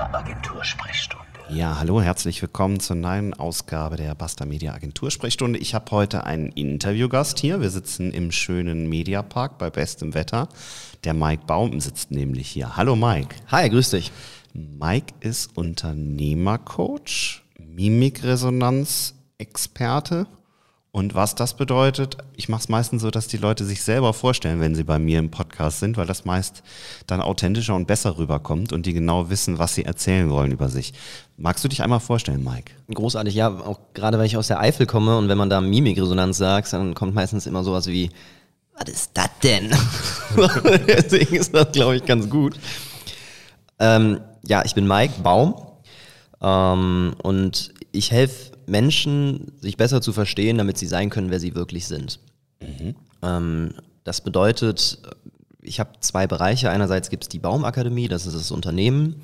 Agentursprechstunde. Ja, hallo, herzlich willkommen zur neuen Ausgabe der Basta Media Agentursprechstunde. Ich habe heute einen Interviewgast hier. Wir sitzen im schönen Mediapark bei bestem Wetter. Der Mike Baum sitzt nämlich hier. Hallo Mike. Hi, grüß dich. Mike ist Unternehmercoach, Mimikresonanz-Experte und was das bedeutet, ich mache es meistens so, dass die Leute sich selber vorstellen, wenn sie bei mir im Podcast sind, weil das meist dann authentischer und besser rüberkommt und die genau wissen, was sie erzählen wollen über sich. Magst du dich einmal vorstellen, Mike? Großartig, ja, auch gerade weil ich aus der Eifel komme und wenn man da Mimikresonanz sagt, dann kommt meistens immer sowas wie, was ist das denn? Deswegen ist das, glaube ich, ganz gut. Ähm, ja, ich bin Mike Baum ähm, und ich helfe Menschen, sich besser zu verstehen, damit sie sein können, wer sie wirklich sind. Mhm. Ähm, das bedeutet, ich habe zwei Bereiche. Einerseits gibt es die Baumakademie, das ist das Unternehmen.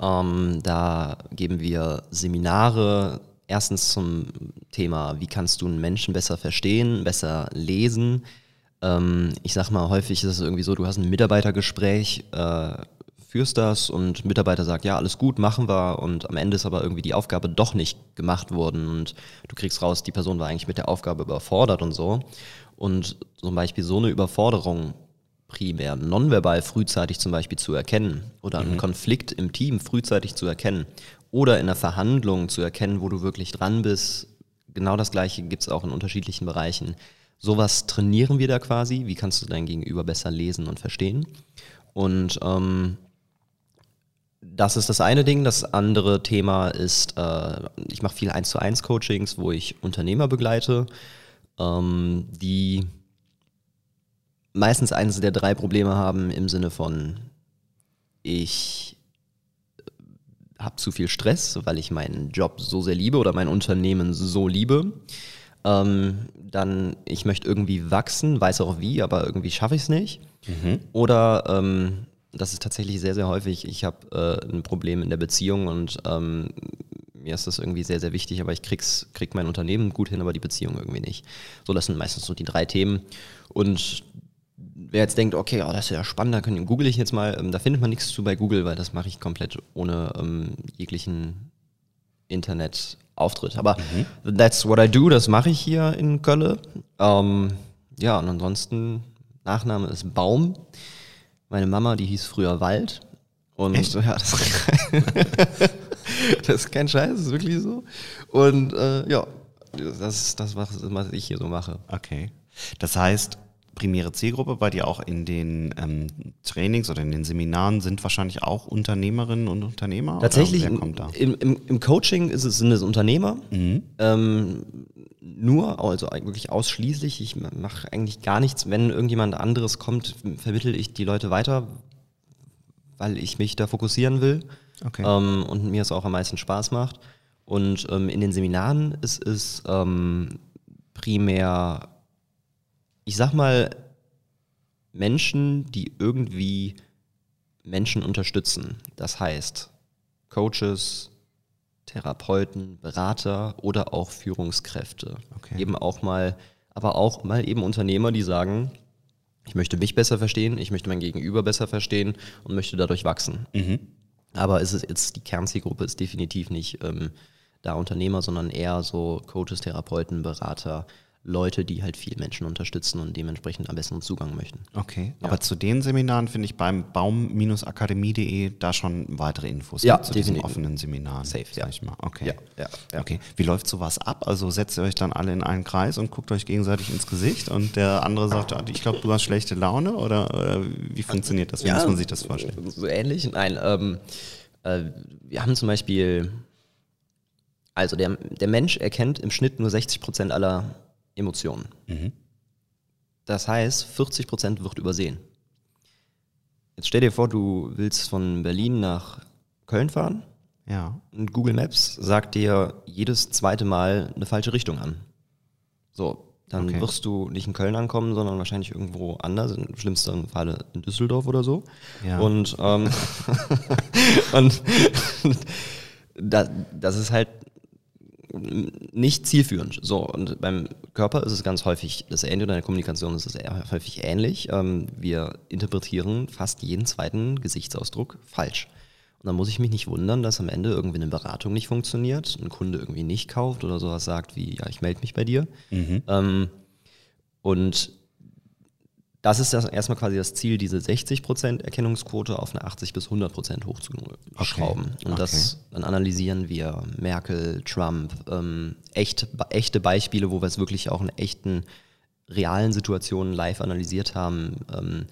Ähm, da geben wir Seminare, erstens zum Thema, wie kannst du einen Menschen besser verstehen, besser lesen. Ähm, ich sag mal, häufig ist es irgendwie so, du hast ein Mitarbeitergespräch, äh, führst das und Mitarbeiter sagt, ja, alles gut, machen wir und am Ende ist aber irgendwie die Aufgabe doch nicht gemacht worden und du kriegst raus, die Person war eigentlich mit der Aufgabe überfordert und so. Und zum Beispiel so eine Überforderung primär nonverbal frühzeitig zum Beispiel zu erkennen oder einen mhm. Konflikt im Team frühzeitig zu erkennen oder in einer Verhandlung zu erkennen, wo du wirklich dran bist. Genau das gleiche gibt es auch in unterschiedlichen Bereichen. Sowas trainieren wir da quasi. Wie kannst du dein Gegenüber besser lesen und verstehen? Und ähm, das ist das eine Ding. Das andere Thema ist, äh, ich mache viel 1 zu 1 Coachings, wo ich Unternehmer begleite, ähm, die meistens eines der drei Probleme haben im Sinne von, ich habe zu viel Stress, weil ich meinen Job so sehr liebe oder mein Unternehmen so liebe. Ähm, dann, ich möchte irgendwie wachsen, weiß auch wie, aber irgendwie schaffe ich es nicht. Mhm. Oder ähm, das ist tatsächlich sehr, sehr häufig. Ich habe äh, ein Problem in der Beziehung und ähm, mir ist das irgendwie sehr, sehr wichtig, aber ich krieg's, krieg mein Unternehmen gut hin, aber die Beziehung irgendwie nicht. So, das sind meistens so die drei Themen. Und wer jetzt denkt, okay, oh, das ist ja spannend, da google ich jetzt mal, ähm, da findet man nichts zu bei Google, weil das mache ich komplett ohne ähm, jeglichen Internetauftritt. Aber mhm. that's what I do, das mache ich hier in Köln. Ähm, ja, und ansonsten, Nachname ist Baum. Meine Mama, die hieß früher Wald. Und Echt? ja, das, das ist kein Scheiß, das ist wirklich so. Und äh, ja, das ist das, was ich hier so mache. Okay. Das heißt, primäre Zielgruppe bei dir auch in den ähm, Trainings oder in den Seminaren sind wahrscheinlich auch Unternehmerinnen und Unternehmer? Tatsächlich, im, im, im, Coaching ist es, sind es Unternehmer. Mhm. Ähm, nur, also wirklich ausschließlich. Ich mache eigentlich gar nichts. Wenn irgendjemand anderes kommt, vermittel ich die Leute weiter, weil ich mich da fokussieren will okay. ähm, und mir es auch am meisten Spaß macht. Und ähm, in den Seminaren ist es ähm, primär, ich sag mal, Menschen, die irgendwie Menschen unterstützen. Das heißt, Coaches, Therapeuten, Berater oder auch Führungskräfte. Okay. Eben auch mal, aber auch mal eben Unternehmer, die sagen, ich möchte mich besser verstehen, ich möchte mein Gegenüber besser verstehen und möchte dadurch wachsen. Mhm. Aber ist es jetzt, die Kernzielgruppe ist definitiv nicht ähm, da Unternehmer, sondern eher so Coaches, Therapeuten, Berater, Leute, die halt viel Menschen unterstützen und dementsprechend am besten Zugang möchten. Okay, ja. aber zu den Seminaren finde ich beim baum-akademie.de da schon weitere Infos ja, zu definitiv. diesen offenen Seminaren. Safe, ja. Ich mal. Okay. Ja, ja, okay. Wie läuft sowas ab? Also setzt ihr euch dann alle in einen Kreis und guckt euch gegenseitig ins Gesicht und der andere sagt, ah, ich glaube, du hast schlechte Laune oder, oder wie funktioniert das? Wie muss man sich das vorstellen? So ähnlich? Nein, ähm, äh, wir haben zum Beispiel, also der, der Mensch erkennt im Schnitt nur 60 Prozent aller Emotionen. Mhm. Das heißt, 40 Prozent wird übersehen. Jetzt stell dir vor, du willst von Berlin nach Köln fahren. Ja. Und Google Maps sagt dir jedes zweite Mal eine falsche Richtung an. So, dann okay. wirst du nicht in Köln ankommen, sondern wahrscheinlich irgendwo anders, im schlimmsten Falle in Düsseldorf oder so. Ja. Und, ähm, und das, das ist halt nicht zielführend. So, und beim Körper ist es ganz häufig das Ähnliche, oder in der Kommunikation ist es eher häufig ähnlich. Ähm, wir interpretieren fast jeden zweiten Gesichtsausdruck falsch. Und dann muss ich mich nicht wundern, dass am Ende irgendwie eine Beratung nicht funktioniert, ein Kunde irgendwie nicht kauft oder sowas sagt wie, ja, ich melde mich bei dir. Ähm, und das ist das erstmal quasi das Ziel, diese 60% Erkennungsquote auf eine 80 bis 100% hochzuschrauben. Okay. Und das dann analysieren wir Merkel, Trump, ähm, echt, echte Beispiele, wo wir es wirklich auch in echten, realen Situationen live analysiert haben. Ähm,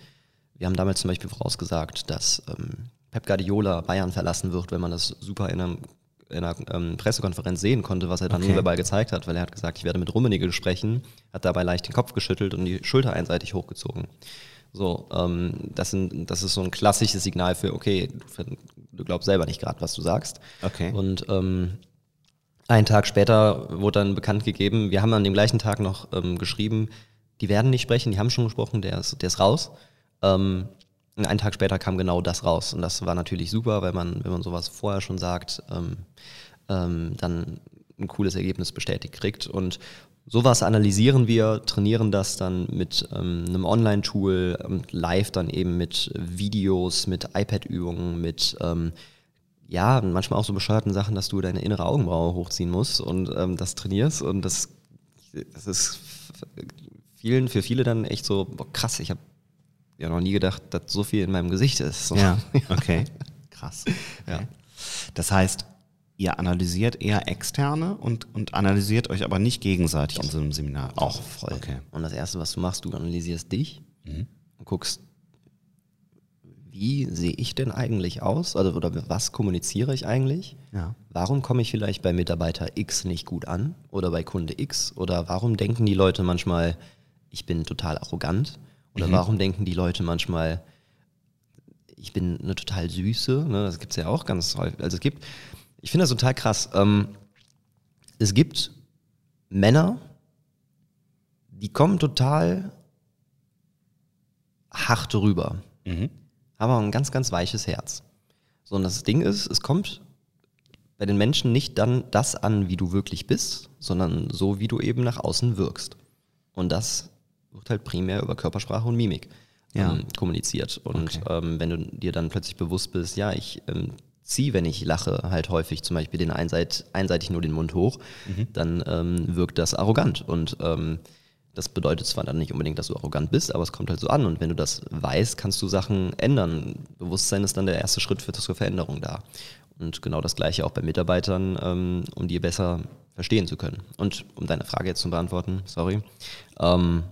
wir haben damals zum Beispiel vorausgesagt, dass ähm, Pep Guardiola Bayern verlassen wird, wenn man das super in einem in einer ähm, Pressekonferenz sehen konnte, was er dann Okay. okay. gezeigt hat, weil er hat gesagt, ich werde mit Rummenigge sprechen, hat dabei leicht den Kopf geschüttelt und die Schulter einseitig hochgezogen. So, ähm, das, sind, das ist so ein klassisches Signal für, okay, du, du glaubst selber nicht gerade, was du sagst. Okay. Und ähm, einen Tag später wurde dann bekannt gegeben, wir haben an dem gleichen Tag noch ähm, geschrieben, die werden nicht sprechen, die haben schon gesprochen, der ist, der ist raus. Ähm, einen Tag später kam genau das raus. Und das war natürlich super, weil man, wenn man sowas vorher schon sagt, ähm, ähm, dann ein cooles Ergebnis bestätigt kriegt. Und sowas analysieren wir, trainieren das dann mit ähm, einem Online-Tool, ähm, live dann eben mit Videos, mit iPad-Übungen, mit ähm, ja, manchmal auch so bescheuerten Sachen, dass du deine innere Augenbraue hochziehen musst und ähm, das trainierst. Und das, das ist vielen, für viele dann echt so, boah, krass, ich habe ja noch nie gedacht, dass so viel in meinem Gesicht ist. So. Ja, okay. Krass. Ja. Das heißt, ihr analysiert eher externe und, und analysiert euch aber nicht gegenseitig in so einem Seminar. Auch voll. Okay. Und das Erste, was du machst, du analysierst dich und guckst, wie sehe ich denn eigentlich aus? Also, oder was kommuniziere ich eigentlich? Ja. Warum komme ich vielleicht bei Mitarbeiter X nicht gut an oder bei Kunde X? Oder warum denken die Leute manchmal, ich bin total arrogant? Oder warum denken die Leute manchmal, ich bin eine total süße? Ne? Das gibt es ja auch ganz häufig. Also es gibt, ich finde das total krass. Ähm, es gibt Männer, die kommen total hart rüber, Mhm. haben aber ein ganz, ganz weiches Herz. So, und das Ding ist, es kommt bei den Menschen nicht dann das an, wie du wirklich bist, sondern so, wie du eben nach außen wirkst. Und das wird halt primär über Körpersprache und Mimik Ja. ähm, kommuniziert. Und Okay. ähm, wenn du dir dann plötzlich bewusst bist, ja, ich ähm, ziehe, wenn ich lache, halt häufig zum Beispiel den einseit, einseitig nur den Mund hoch, dann ähm, wirkt das arrogant. Und ähm, das bedeutet zwar dann nicht unbedingt, dass du arrogant bist, aber es kommt halt so an. Und wenn du das weißt, kannst du Sachen ändern. Bewusstsein ist dann der erste Schritt für zur Veränderung da. Und genau das gleiche auch bei Mitarbeitern, ähm, um die besser verstehen zu können. Und um deine Frage jetzt zu beantworten, sorry. Ähm,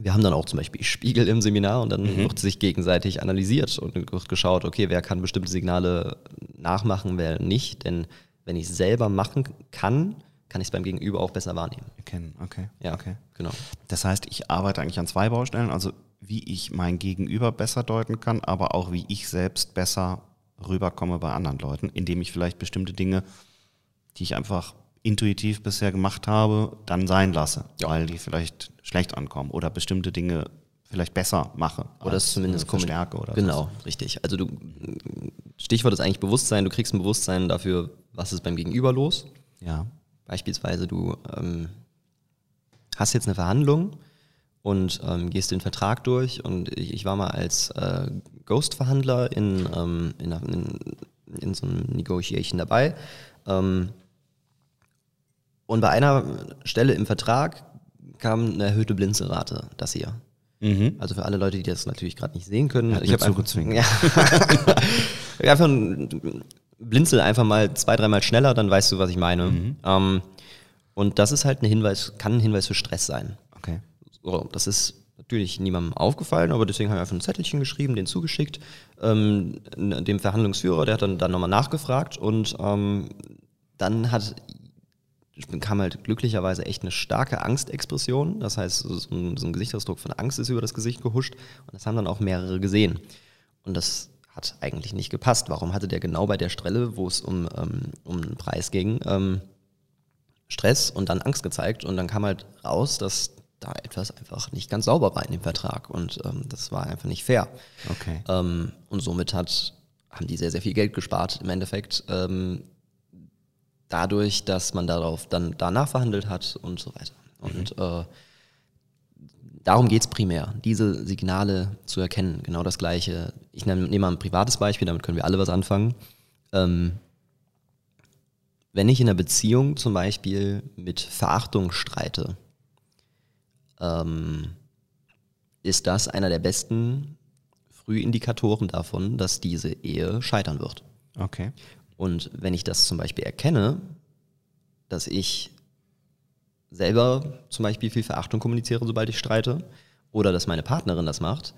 wir haben dann auch zum Beispiel Spiegel im Seminar und dann wird sich gegenseitig analysiert und wird geschaut, okay, wer kann bestimmte Signale nachmachen, wer nicht. Denn wenn ich es selber machen kann, kann ich es beim Gegenüber auch besser wahrnehmen. Erkennen, okay. Ja, okay. genau. Das heißt, ich arbeite eigentlich an zwei Baustellen, also wie ich mein Gegenüber besser deuten kann, aber auch wie ich selbst besser rüberkomme bei anderen Leuten, indem ich vielleicht bestimmte Dinge, die ich einfach intuitiv bisher gemacht habe, dann sein lasse, weil die vielleicht schlecht ankommen oder bestimmte Dinge vielleicht besser mache. Oder es zumindest Verstärke oder Genau, richtig. Also du Stichwort ist eigentlich Bewusstsein, du kriegst ein Bewusstsein dafür, was ist beim Gegenüber los. Ja. Beispielsweise du ähm, hast jetzt eine Verhandlung und ähm, gehst den Vertrag durch und ich, ich war mal als äh, Ghost-Verhandler in, ähm, in, in, in so einem Negotiation dabei. Ähm, und bei einer Stelle im Vertrag kam eine erhöhte Blinzelrate, das hier. Mhm. Also für alle Leute, die das natürlich gerade nicht sehen können. Hat ich habe einfach, ja. Einfach ein- blinzel einfach mal zwei, dreimal schneller, dann weißt du, was ich meine. Ähm, und das ist halt ein Hinweis, kann ein Hinweis für Stress sein. Okay. So, das ist natürlich niemandem aufgefallen, aber deswegen habe ich einfach ein Zettelchen geschrieben, den zugeschickt, ähm, dem Verhandlungsführer, der hat dann, dann nochmal nachgefragt und ähm, dann hat kam halt glücklicherweise echt eine starke Angstexpression. Das heißt, so ein, so ein Gesichtsausdruck von Angst ist über das Gesicht gehuscht und das haben dann auch mehrere gesehen. Und das hat eigentlich nicht gepasst. Warum hatte der genau bei der Stelle, wo es um, ähm, um einen Preis ging, ähm, Stress und dann Angst gezeigt und dann kam halt raus, dass da etwas einfach nicht ganz sauber war in dem Vertrag und ähm, das war einfach nicht fair. Okay. Ähm, und somit hat, haben die sehr, sehr viel Geld gespart im Endeffekt. Dadurch, dass man darauf dann danach verhandelt hat und so weiter. Und äh, darum geht es primär, diese Signale zu erkennen. Genau das Gleiche. Ich nehme, nehme mal ein privates Beispiel, damit können wir alle was anfangen. Ähm, wenn ich in einer Beziehung zum Beispiel mit Verachtung streite, ähm, ist das einer der besten Frühindikatoren davon, dass diese Ehe scheitern wird. Okay. Und wenn ich das zum Beispiel erkenne, dass ich selber zum Beispiel viel Verachtung kommuniziere, sobald ich streite, oder dass meine Partnerin das macht,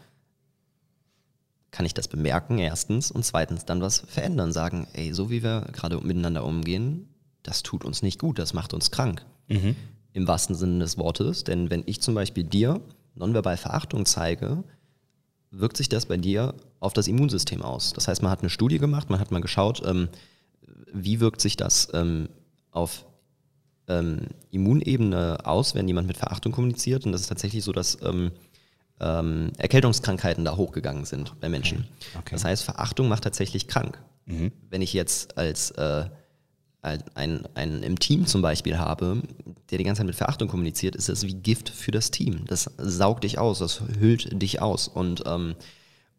kann ich das bemerken, erstens, und zweitens dann was verändern, sagen, ey, so wie wir gerade miteinander umgehen, das tut uns nicht gut, das macht uns krank. Mhm. Im wahrsten Sinne des Wortes, denn wenn ich zum Beispiel dir nonverbal Verachtung zeige, wirkt sich das bei dir auf das Immunsystem aus. Das heißt, man hat eine Studie gemacht, man hat mal geschaut, ähm, wie wirkt sich das ähm, auf ähm, Immunebene aus, wenn jemand mit Verachtung kommuniziert. Und das ist tatsächlich so, dass ähm, ähm, Erkältungskrankheiten da hochgegangen sind bei Menschen. Okay. Das heißt, Verachtung macht tatsächlich krank. Mhm. Wenn ich jetzt als äh, ein, ein, ein im Team zum Beispiel habe, der die ganze Zeit mit Verachtung kommuniziert, ist das wie Gift für das Team. Das saugt dich aus, das hüllt dich aus. Und, ähm,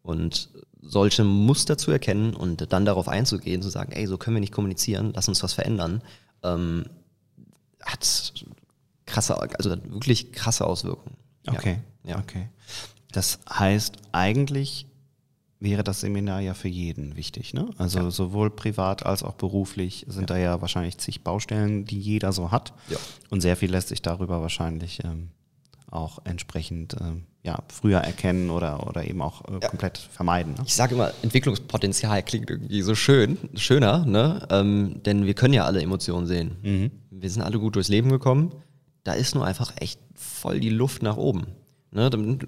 und solche Muster zu erkennen und dann darauf einzugehen, zu sagen, ey, so können wir nicht kommunizieren, lass uns was verändern, ähm, hat krasse, also hat wirklich krasse Auswirkungen. Okay. Ja. Okay. Das heißt, eigentlich wäre das Seminar ja für jeden wichtig, ne? Also Ja. sowohl privat als auch beruflich sind da ja wahrscheinlich zig Baustellen, die jeder so hat. Ja. Und sehr viel lässt sich darüber wahrscheinlich ähm, auch entsprechend ähm, ja, früher erkennen oder, oder eben auch äh, Ja. komplett vermeiden. Ne? Ich sage immer, Entwicklungspotenzial klingt irgendwie so schön, schöner, ne? Ähm, denn wir können ja alle Emotionen sehen. Mhm. Wir sind alle gut durchs Leben gekommen. Da ist nur einfach echt voll die Luft nach oben. Ne?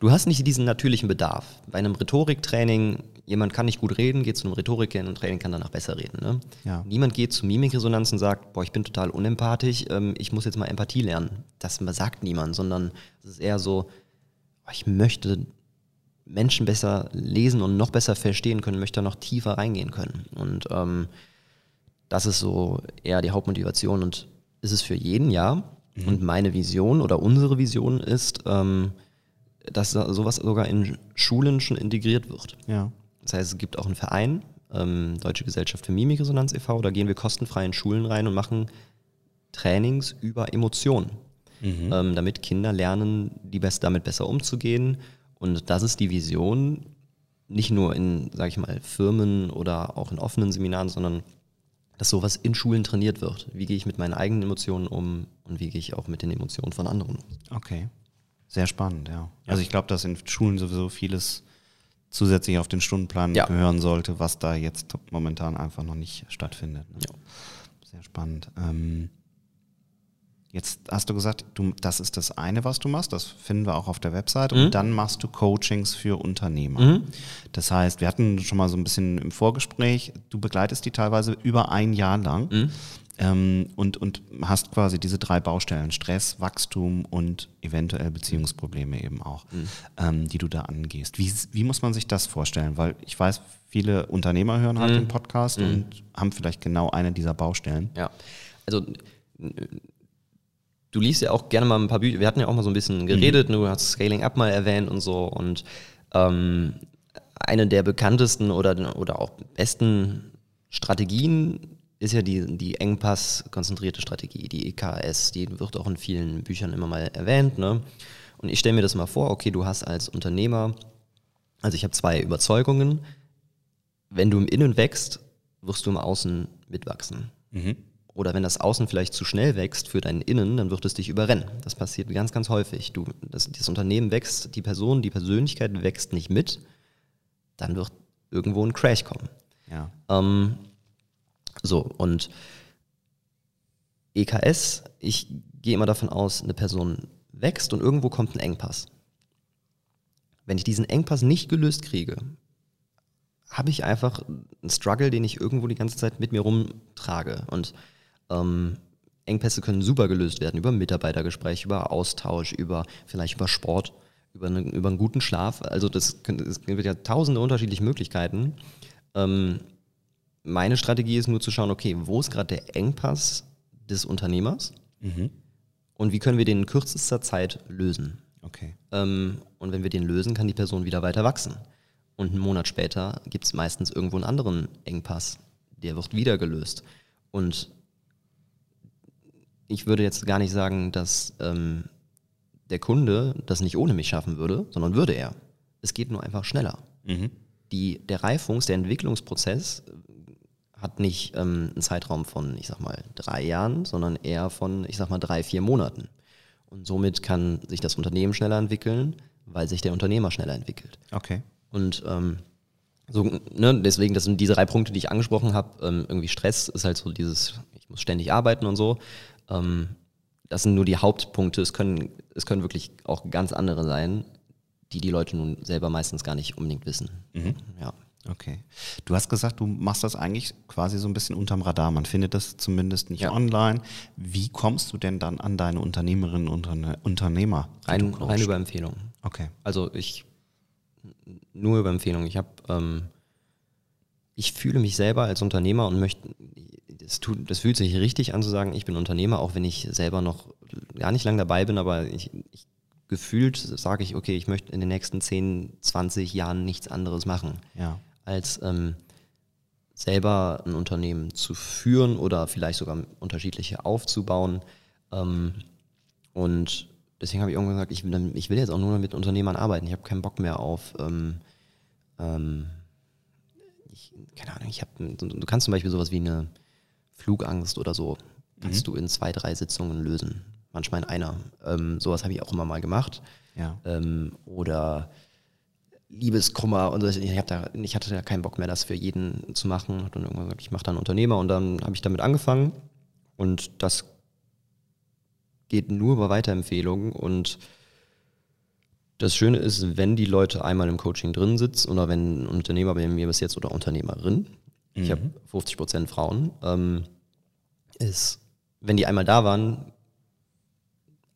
Du hast nicht diesen natürlichen Bedarf. Bei einem Rhetoriktraining, jemand kann nicht gut reden, geht zu einem Rhetoriktraining, kann danach besser reden. Ne? Ja. Niemand geht zu Mimikresonanz und sagt, boah, ich bin total unempathisch, ähm, ich muss jetzt mal Empathie lernen. Das sagt niemand, sondern es ist eher so, boah, ich möchte Menschen besser lesen und noch besser verstehen können, möchte noch tiefer reingehen können. Und ähm, das ist so eher die Hauptmotivation und ist es für jeden, ja. Und meine Vision oder unsere Vision ist, ähm, dass da sowas sogar in Schulen schon integriert wird. Ja. Das heißt, es gibt auch einen Verein, ähm, Deutsche Gesellschaft für Mimikresonanz e.V., da gehen wir kostenfrei in Schulen rein und machen Trainings über Emotionen, ähm, damit Kinder lernen, die best damit besser umzugehen. Und das ist die Vision, nicht nur in, sage ich mal, Firmen oder auch in offenen Seminaren, sondern dass sowas in Schulen trainiert wird. Wie gehe ich mit meinen eigenen Emotionen um und wie gehe ich auch mit den Emotionen von anderen um? Okay. Sehr spannend, ja. Also ich glaube, dass in Schulen sowieso vieles zusätzlich auf den Stundenplan Ja. gehören sollte, was da jetzt momentan einfach noch nicht stattfindet. Ne? Ja. Sehr spannend. Ähm, jetzt hast du gesagt, du, das ist das eine, was du machst. Das finden wir auch auf der Website. Mhm. Und dann machst du Coachings für Unternehmer. Das heißt, wir hatten schon mal so ein bisschen im Vorgespräch, du begleitest die teilweise über ein Jahr lang. Mhm. Ähm, und, und hast quasi diese drei Baustellen, Stress, Wachstum und eventuell Beziehungsprobleme eben auch, Mhm. ähm, die du da angehst. Wie, wie muss man sich das vorstellen? Weil ich weiß, viele Unternehmer hören Mhm. halt den Podcast und haben vielleicht genau eine dieser Baustellen. Ja, also du liest ja auch gerne mal ein paar Bücher. Wir hatten ja auch mal so ein bisschen geredet, du hast Scaling Up mal erwähnt und so. Und ähm, eine der bekanntesten oder, oder auch besten Strategien ist ja die, die Engpass-konzentrierte Strategie, die EKS. Die wird auch in vielen Büchern immer mal erwähnt. Ne? Und ich stelle mir das mal vor, okay, du hast als Unternehmer, also ich habe zwei Überzeugungen. Wenn du im Innen wächst, wirst du im Außen mitwachsen. Oder wenn das Außen vielleicht zu schnell wächst für dein Innen, dann wird es dich überrennen. Das passiert ganz, ganz häufig. Du, das, das Unternehmen wächst, die Person, die Persönlichkeit wächst nicht mit, dann wird irgendwo ein Crash kommen. Ja. Ähm, so, und EKS, ich gehe immer davon aus, eine Person wächst und irgendwo kommt ein Engpass. Wenn ich diesen Engpass nicht gelöst kriege, habe ich einfach einen Struggle, den ich irgendwo die ganze Zeit mit mir rumtrage. Und ähm, Engpässe können super gelöst werden über Mitarbeitergespräch, über Austausch, über vielleicht über Sport, über, eine, über einen guten Schlaf. Also das, es gibt ja tausende unterschiedliche Möglichkeiten. Ähm, meine Strategie ist nur zu schauen, okay, wo ist gerade der Engpass des Unternehmers und wie können wir den in kürzester Zeit lösen. Okay. Ähm, und wenn wir den lösen, kann die Person wieder weiter wachsen. Und einen Monat später gibt es meistens irgendwo einen anderen Engpass, der wird wieder gelöst. Und ich würde jetzt gar nicht sagen, dass ähm, der Kunde das nicht ohne mich schaffen würde, sondern würde er. Es geht nur einfach schneller. Mhm. Die, der Reifungs-, der Entwicklungsprozess hat nicht ähm, einen Zeitraum von, ich sag mal, drei Jahren, sondern eher von, ich sag mal, drei, vier Monaten. Und somit kann sich das Unternehmen schneller entwickeln, weil sich der Unternehmer schneller entwickelt. Okay. Und ähm, so, ne, deswegen, das sind diese drei Punkte, die ich angesprochen habe. Ähm, irgendwie Stress ist halt so dieses, muss ständig arbeiten und so. Ähm, das sind nur die Hauptpunkte. Es können, es können wirklich auch ganz andere sein, die die Leute nun selber meistens gar nicht unbedingt wissen. Ja. Okay. Du hast gesagt, du machst das eigentlich quasi so ein bisschen unterm Radar. Man findet das zumindest nicht Ja. online. Wie kommst du denn dann an deine Unternehmerinnen und Unterne- Unternehmer? Rein, rein über Empfehlungen. Okay. Also ich nur über Empfehlungen. Ich habe, ähm, ich fühle mich selber als Unternehmer und möchte, das, tut, das fühlt sich richtig an zu sagen, ich bin Unternehmer, auch wenn ich selber noch gar nicht lange dabei bin, aber ich, ich gefühlt sage ich, okay, ich möchte in den nächsten 10, 20 Jahren nichts anderes machen, Ja. als ähm, selber ein Unternehmen zu führen oder vielleicht sogar unterschiedliche aufzubauen. Ähm, und deswegen habe ich irgendwann gesagt, ich will, ich will jetzt auch nur mit Unternehmern arbeiten. Ich habe keinen Bock mehr auf, ähm, ähm, keine Ahnung, ich habe, du, kannst zum Beispiel sowas wie eine Flugangst oder so, kannst du in zwei, drei Sitzungen lösen. Manchmal in einer. Ähm, sowas habe ich auch immer mal gemacht. Ja. Ähm, oder Liebeskummer und so. ich, hab da, ich hatte da keinen Bock mehr, das für jeden zu machen. Hab dann irgendwann gesagt, ich mache da einen Unternehmer und dann habe ich damit angefangen. Und das geht nur über Weiterempfehlungen. Und das Schöne ist, wenn die Leute einmal im Coaching drin sitzen oder wenn ein Unternehmer bei mir bis jetzt oder Unternehmerin, ich habe 50 Prozent Frauen, ähm, ist, wenn die einmal da waren,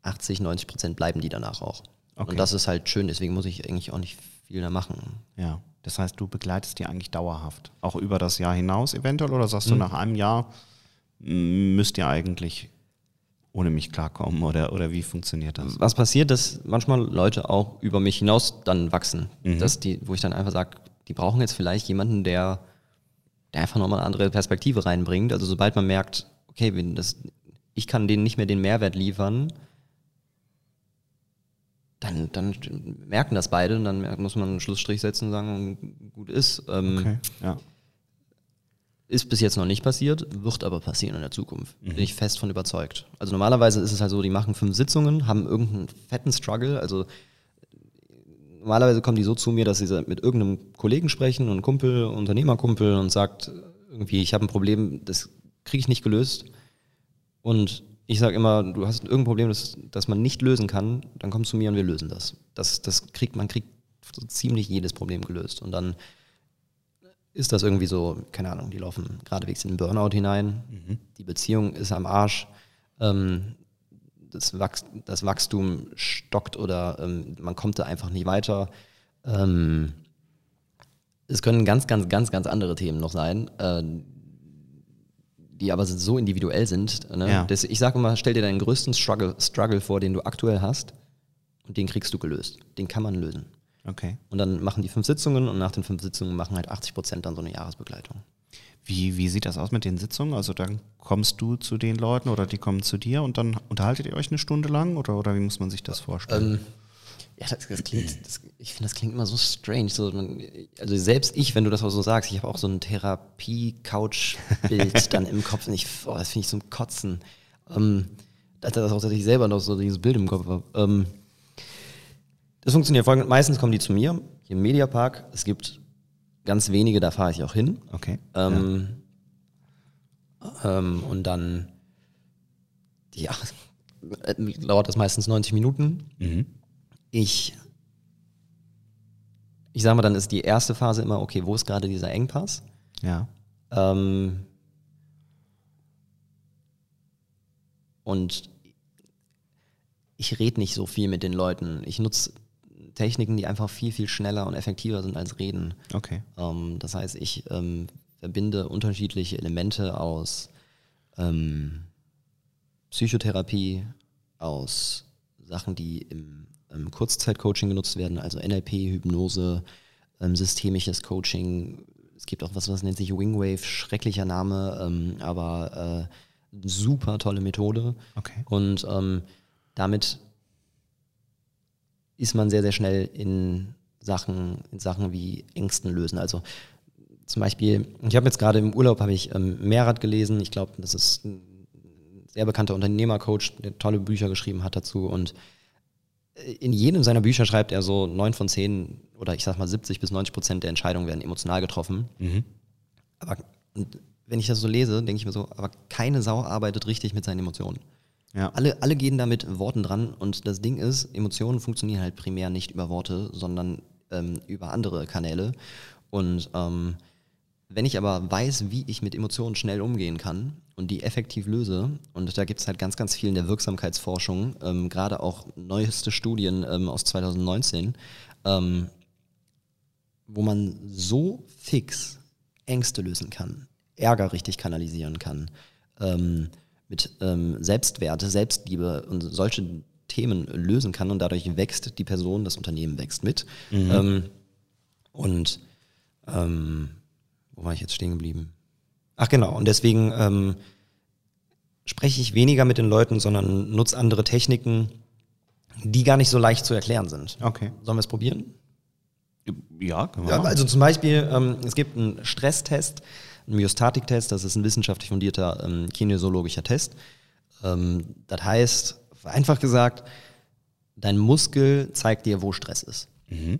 80, 90 Prozent bleiben die danach auch. Okay. Und das ist halt schön, deswegen muss ich eigentlich auch nicht viel da machen. Ja. Das heißt, du begleitest die eigentlich dauerhaft. Auch über das Jahr hinaus eventuell? Oder sagst du, nach einem Jahr müsst ihr eigentlich ohne mich klarkommen? Oder, oder wie funktioniert das? Was passiert, dass manchmal Leute auch über mich hinaus dann wachsen. Dass die, wo ich dann einfach sage, die brauchen jetzt vielleicht jemanden, der, der einfach nochmal eine andere Perspektive reinbringt. Also sobald man merkt, okay, das, ich kann denen nicht mehr den Mehrwert liefern, dann, dann merken das beide und dann muss man einen Schlussstrich setzen und sagen, gut ist. Ähm, Okay. Ja. Ist bis jetzt noch nicht passiert, wird aber passieren in der Zukunft. Bin ich fest von überzeugt. Also normalerweise ist es halt so, die machen fünf Sitzungen, haben irgendeinen fetten Struggle. Also normalerweise kommen die so zu mir, dass sie mit irgendeinem Kollegen sprechen, und Kumpel, Unternehmerkumpel und sagt irgendwie, ich habe ein Problem, das kriege ich nicht gelöst. Und ich sage immer, du hast irgendein Problem, das, das man nicht lösen kann, dann komm zu mir und wir lösen das. Das, das kriegt, man kriegt so ziemlich jedes Problem gelöst. Und dann ist das irgendwie so, keine Ahnung, die laufen geradewegs in den Burnout hinein, die Beziehung ist am Arsch, ähm, das, Wachs das Wachstum stockt oder ähm, man kommt da einfach nicht weiter. Ähm, es können ganz, ganz, ganz, ganz andere Themen noch sein, äh, die aber so individuell sind. Ne? Ja. Das, ich sage immer, stell dir deinen größten Struggle, Struggle vor, den du aktuell hast und den kriegst du gelöst. Den kann man lösen. Okay. Und dann machen die fünf Sitzungen und nach den fünf Sitzungen machen halt 80 Prozent dann so eine Jahresbegleitung. Wie, wie sieht das aus mit den Sitzungen? Also dann kommst du zu den Leuten oder die kommen zu dir und dann unterhaltet ihr euch eine Stunde lang oder, oder wie muss man sich das vorstellen? Ähm, ja, das, das klingt, das, ich finde, das klingt immer so strange. So, man, also selbst ich, wenn du das auch so sagst, ich habe auch so ein Therapie-Couch-Bild dann im Kopf und ich, oh, das finde ich zum Kotzen. Ähm, dass das auch, dass ich selber noch so dieses Bild im Kopf habe. Ähm, das funktioniert folgendes. Meistens kommen die zu mir, hier im Mediapark. Es gibt ganz wenige, da fahre ich auch hin. okay. Ähm, ähm, und dann, ja, dauert das meistens 90 Minuten. Mhm. Ich, ich sage mal, dann ist die erste Phase immer, okay, wo ist gerade dieser Engpass? Ja. Ähm, und ich rede nicht so viel mit den Leuten. Ich nutze Techniken, die einfach viel, viel schneller und effektiver sind als Reden. Okay. Ähm, das heißt, ich ähm, verbinde unterschiedliche Elemente aus ähm, Psychotherapie, aus Sachen, die im ähm, Kurzzeitcoaching genutzt werden, also NLP, Hypnose, ähm, systemisches Coaching. Es gibt auch was, was nennt sich Wingwave, schrecklicher Name, ähm, aber äh, super tolle Methode. Okay. Und ähm, damit ist man sehr, sehr schnell in Sachen, in Sachen wie Ängsten lösen. Also zum Beispiel, ich habe jetzt gerade im Urlaub habe ich ähm, Mehrrad gelesen. Ich glaube, das ist ein sehr bekannter Unternehmercoach, der tolle Bücher geschrieben hat dazu. Und äh, in jedem seiner Bücher schreibt er so neun von zehn oder ich sag mal 70 bis 90 Prozent der Entscheidungen werden emotional getroffen. Mhm. Aber wenn ich das so lese, denke ich mir so, aber keine Sau arbeitet richtig mit seinen Emotionen. Ja. Alle, alle gehen da mit Worten dran und das Ding ist, Emotionen funktionieren halt primär nicht über Worte, sondern ähm, über andere Kanäle. Und ähm, wenn ich aber weiß, wie ich mit Emotionen schnell umgehen kann und die effektiv löse, und da gibt es halt ganz, ganz viel in der Wirksamkeitsforschung, ähm, gerade auch neueste Studien ähm, aus 2019, ähm, wo man so fix Ängste lösen kann, Ärger richtig kanalisieren kann, ähm, mit ähm, Selbstwert, Selbstliebe und solche Themen lösen kann und dadurch wächst die Person, das Unternehmen wächst mit. Ähm, und ähm, wo war ich jetzt stehen geblieben? Ach genau, und deswegen ähm, spreche ich weniger mit den Leuten, sondern nutze andere Techniken, die gar nicht so leicht zu erklären sind. Okay. Sollen wir es probieren? Ja, können wir Ja, also zum Beispiel, ähm, es gibt einen Stresstest, Myostatik-Test, das ist ein wissenschaftlich fundierter ähm, kinesiologischer Test. Ähm, das heißt, einfach gesagt, dein Muskel zeigt dir, wo Stress ist. Mhm.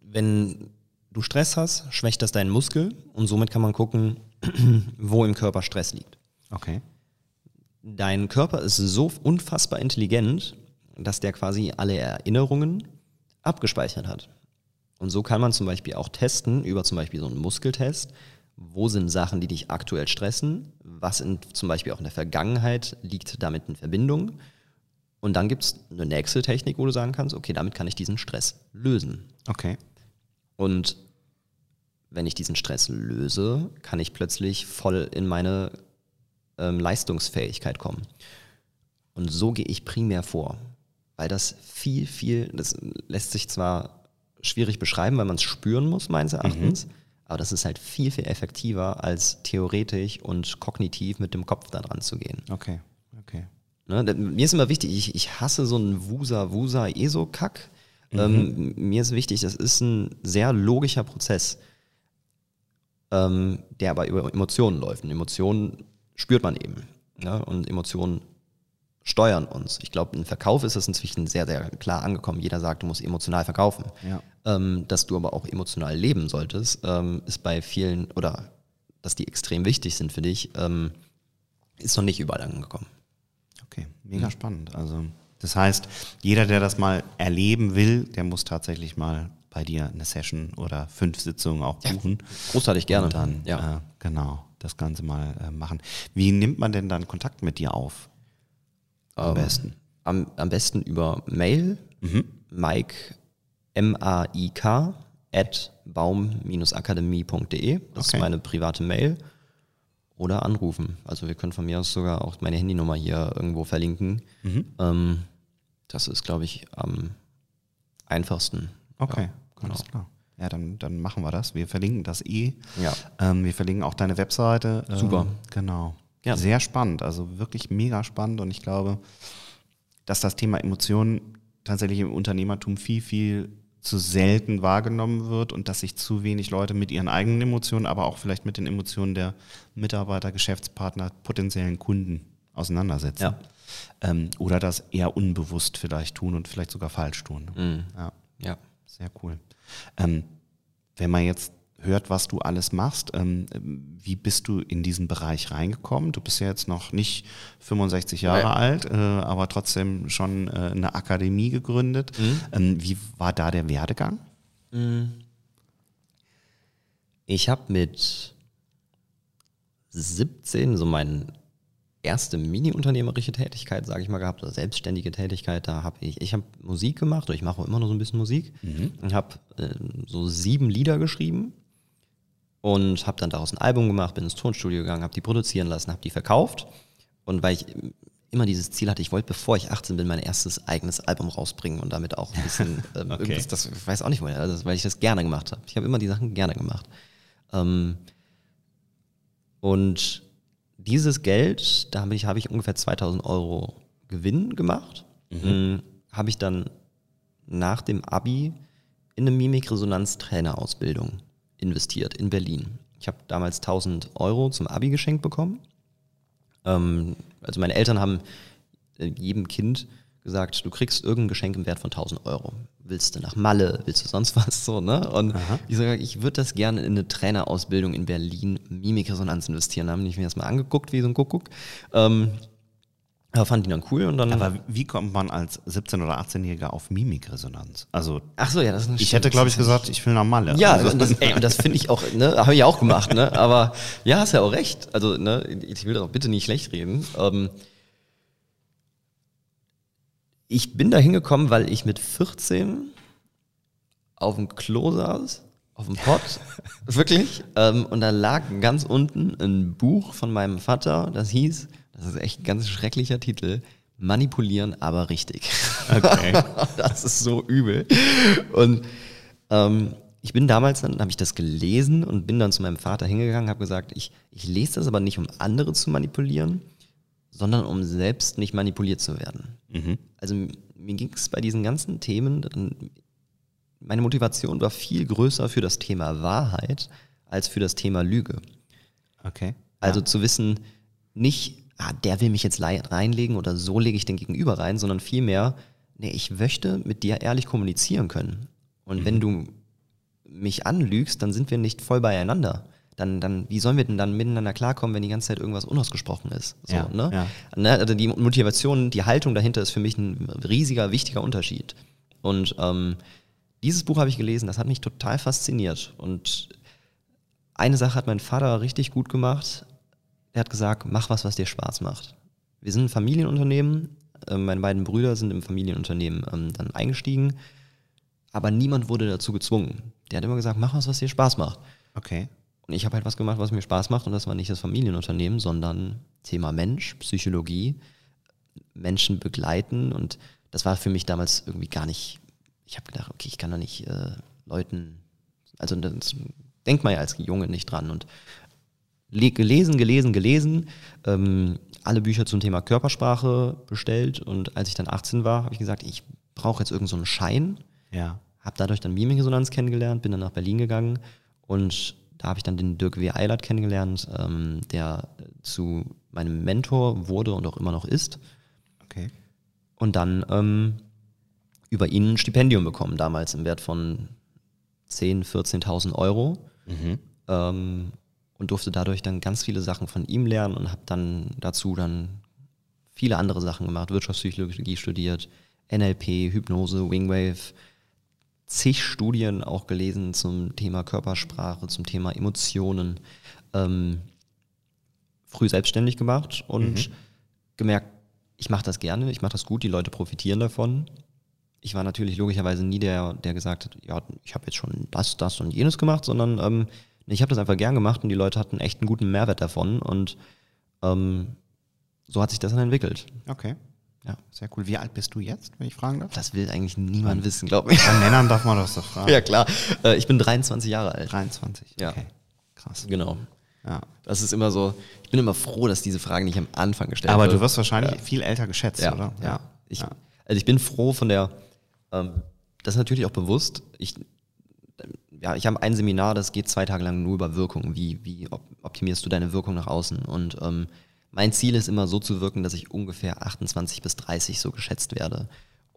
Wenn du Stress hast, schwächt das deinen Muskel und somit kann man gucken, wo im Körper Stress liegt. Okay. Dein Körper ist so unfassbar intelligent, dass der quasi alle Erinnerungen abgespeichert hat. Und so kann man zum Beispiel auch testen, über zum Beispiel so einen Muskeltest, wo sind Sachen, die dich aktuell stressen, was in, zum Beispiel auch in der Vergangenheit liegt damit in Verbindung. Und dann gibt es eine nächste Technik, wo du sagen kannst, okay, damit kann ich diesen Stress lösen. Okay. Und wenn ich diesen Stress löse, kann ich plötzlich voll in meine ähm, Leistungsfähigkeit kommen. Und so gehe ich primär vor, weil das viel, viel, das lässt sich zwar schwierig beschreiben, weil man es spüren muss, meines Erachtens, aber das ist halt viel, viel effektiver, als theoretisch und kognitiv mit dem Kopf da dran zu gehen. Okay. Okay. Ne? Mir ist immer wichtig, ich, ich hasse so einen Wusa-Wusa-ESO-Kack. Ähm, mir ist wichtig, das ist ein sehr logischer Prozess, ähm, der aber über Emotionen läuft. Und Emotionen spürt man eben. Ne? Und Emotionen steuern uns. Ich glaube, im Verkauf ist es inzwischen sehr, sehr klar angekommen. Jeder sagt, du musst emotional verkaufen. Ja. Ähm, dass du aber auch emotional leben solltest, ähm, ist bei vielen, oder dass die extrem wichtig sind für dich, ähm, ist noch nicht überall angekommen. Okay, mega spannend. Also, das heißt, jeder, der das mal erleben will, der muss tatsächlich mal bei dir eine Session oder fünf Sitzungen auch buchen. Großartig gerne. Und dann, ja. äh, genau, das Ganze mal äh, machen. Wie nimmt man denn dann Kontakt mit dir auf? Am Ähm, besten. Am, am besten über Mail, Mike, M-A-I-K, at baum-akademie.de. Das Okay. ist meine private Mail. Oder anrufen. Also wir können von mir aus sogar auch meine Handynummer hier irgendwo verlinken. Mhm. Ähm, das ist, glaube ich, am einfachsten. Okay, Ja, genau. alles klar. Ja, dann, dann machen wir das. Wir verlinken das eh. Ja. Ähm, wir verlinken auch deine Webseite. Ähm, Super. Genau. Ja. Sehr spannend, also wirklich mega spannend und ich glaube, dass das Thema Emotionen tatsächlich im Unternehmertum viel, viel zu selten wahrgenommen wird und dass sich zu wenig Leute mit ihren eigenen Emotionen, aber auch vielleicht mit den Emotionen der Mitarbeiter, Geschäftspartner, potenziellen Kunden auseinandersetzen. Ja. Ähm, oder das eher unbewusst vielleicht tun und vielleicht sogar falsch tun. Mhm. Ja. Ja. Sehr cool. Ähm, wenn man jetzt hört, was du alles machst, ähm, wie bist du in diesen Bereich reingekommen? Du bist ja jetzt noch nicht 65 Jahre Ja. alt, äh, aber trotzdem schon äh, eine Akademie gegründet. Ähm, wie war da der Werdegang? Ich habe mit 17 so meine erste mini-unternehmerische Tätigkeit, sage ich mal, gehabt, oder selbstständige Tätigkeit. Da habe ich, ich habe Musik gemacht, oder ich mache auch immer noch so ein bisschen Musik. Und habe äh, so sieben Lieder geschrieben und habe dann daraus ein Album gemacht, bin ins Tonstudio gegangen, habe die produzieren lassen, habe die verkauft. Und weil ich immer dieses Ziel hatte, ich wollte, bevor ich 18 bin, mein erstes eigenes Album rausbringen und damit auch ein bisschen, ähm, Okay. irgendwas, das ich weiß auch nicht woher, also, weil ich das gerne gemacht habe. Ich habe immer die Sachen gerne gemacht. Ähm, und dieses Geld, da habe ich, habe ich ungefähr 2000 Euro Gewinn gemacht, mhm. habe ich dann nach dem Abi in eine Mimikresonanz-Trainerausbildung investiert in Berlin. Ich habe damals 1000 Euro zum Abi geschenkt bekommen. Ähm, also meine Eltern haben äh, jedem Kind gesagt, du kriegst irgendein Geschenk im Wert von 1000 Euro. Willst du nach Malle, willst du sonst was so, ne? Und ich sage, ich würde das gerne in eine Trainerausbildung in Berlin Mimikresonanz investieren. Da habe ich mir das mal angeguckt, wie so ein Kuckuck. Ähm, aber fand die dann cool und dann. Aber wie kommt man als 17- oder 18-Jähriger auf Mimikresonanz? Also, ach so, ja, das ist eine ich hätte, glaube ich, gesagt, ich will nach Malle. Ja, also, und das, ey, und das finde ich auch, ne, habe ich ja auch gemacht, ne? Aber ja, hast ja auch recht. Also, ne, ich will auch bitte nicht schlecht reden. Ähm, ich bin da hingekommen, weil ich mit 14 auf dem Klo saß, auf dem Pott, wirklich. Ähm, und da lag ganz unten ein Buch von meinem Vater, das hieß, das ist echt ein ganz schrecklicher Titel, Manipulieren, aber richtig. Okay. das ist so übel. Und ähm, ich bin damals, dann habe ich das gelesen und bin dann zu meinem Vater hingegangen, habe gesagt, ich, ich lese das aber nicht, um andere zu manipulieren, sondern um selbst nicht manipuliert zu werden. Also mir ging es bei diesen ganzen Themen, meine Motivation war viel größer für das Thema Wahrheit als für das Thema Lüge. okay. Also zu wissen, nicht, ah, der will mich jetzt reinlegen oder so lege ich den Gegenüber rein, sondern vielmehr, nee, ich möchte mit dir ehrlich kommunizieren können. Und wenn du mich anlügst, dann sind wir nicht voll beieinander. Dann, dann, wie sollen wir denn dann miteinander klarkommen, wenn die ganze Zeit irgendwas unausgesprochen ist? So, Ja, ne? ja. Ne, also die Motivation, die Haltung dahinter ist für mich ein riesiger, wichtiger Unterschied. Und ähm, dieses Buch habe ich gelesen, das hat mich total fasziniert. Und eine Sache hat mein Vater richtig gut gemacht. Er hat gesagt, mach was, was dir Spaß macht. Wir sind ein Familienunternehmen. Äh, meine beiden Brüder sind im Familienunternehmen ähm, dann eingestiegen. Aber niemand wurde dazu gezwungen. Der hat immer gesagt, mach was, was dir Spaß macht. Okay. Und ich habe halt was gemacht, was mir Spaß macht. Und das war nicht das Familienunternehmen, sondern Thema Mensch, Psychologie, Menschen begleiten. Und das war für mich damals irgendwie gar nicht. Ich habe gedacht, okay, ich kann da nicht äh, Leuten. Also das denkt man ja als Junge nicht dran. Und gelesen, gelesen, gelesen, ähm, alle Bücher zum Thema Körpersprache bestellt. Und als ich dann 18 war, habe ich gesagt, ich brauche jetzt irgendeinen so einen Schein Ja. habe dadurch dann Mimikresonanz kennengelernt, bin dann nach Berlin gegangen und da habe ich dann den Dirk W. Eilert kennengelernt, ähm, der zu meinem Mentor wurde und auch immer noch ist. Okay. Und dann ähm, über ihn ein Stipendium bekommen, damals im Wert von 10.000, 14.000 Euro. Ähm, und durfte dadurch dann ganz viele Sachen von ihm lernen und habe dann dazu dann viele andere Sachen gemacht, Wirtschaftspsychologie studiert, NLP, Hypnose, Wingwave, zig Studien auch gelesen zum Thema Körpersprache, zum Thema Emotionen, ähm, früh selbstständig gemacht und gemerkt, ich mache das gerne, ich mache das gut, die Leute profitieren davon. Ich war natürlich logischerweise nie der, der gesagt hat, ja, ich habe jetzt schon das, das und jenes gemacht, sondern ähm, ich habe das einfach gern gemacht und die Leute hatten echt einen guten Mehrwert davon und ähm, so hat sich das dann entwickelt. Okay. Ja. Sehr cool. Wie alt bist du jetzt, wenn ich fragen darf? Das will eigentlich niemand wissen, glaube ich. Bei Männern darf man das doch fragen. ja, klar. Äh, ich bin 23 Jahre alt. 23. Ja. Okay. Krass. Genau. Ja. Das ist immer so, ich bin immer froh, dass diese Frage nicht am Anfang gestellt Aber wird. du wirst wahrscheinlich viel älter geschätzt, ja, oder? Ja. Ich, ja. Also ich bin froh von der, ähm, das ist natürlich auch bewusst, ich, ja, ich habe ein Seminar, das geht zwei Tage lang nur über Wirkung. Wie, wie op optimierst du deine Wirkung nach außen? Und ähm, mein Ziel ist immer so zu wirken, dass ich ungefähr 28 bis 30 so geschätzt werde.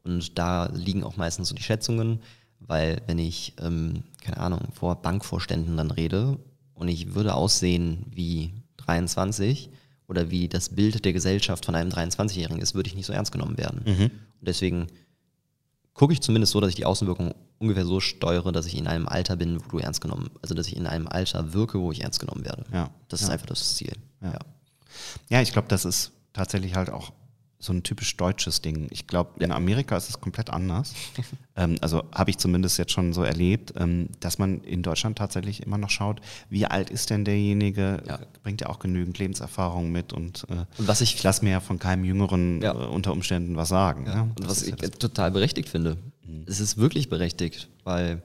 Und da liegen auch meistens so die Schätzungen, weil wenn ich, ähm, keine Ahnung, vor Bankvorständen dann rede und ich würde aussehen wie 23 oder wie das Bild der Gesellschaft von einem 23-Jährigen ist, würde ich nicht so ernst genommen werden. Und deswegen gucke ich zumindest so, dass ich die Außenwirkung ungefähr so steuere, dass ich in einem Alter bin, wo du ernst genommen, also dass ich in einem Alter wirke, wo ich ernst genommen werde. Ja. Das ist einfach das Ziel. Ja. Ja, ich glaube, das ist tatsächlich halt auch so ein typisch deutsches Ding. Ich glaube, in Amerika ist es komplett anders. ähm, also habe ich zumindest jetzt schon so erlebt, ähm, dass man in Deutschland tatsächlich immer noch schaut, wie alt ist denn derjenige? Ja. Bringt ja auch genügend Lebenserfahrung mit und, äh, Und was ich- ich lasse mir ja von keinem Jüngeren Ja. äh, unter Umständen was sagen. Ja. Und Das was ich total berechtigt finde. Mhm. Es ist wirklich berechtigt, weil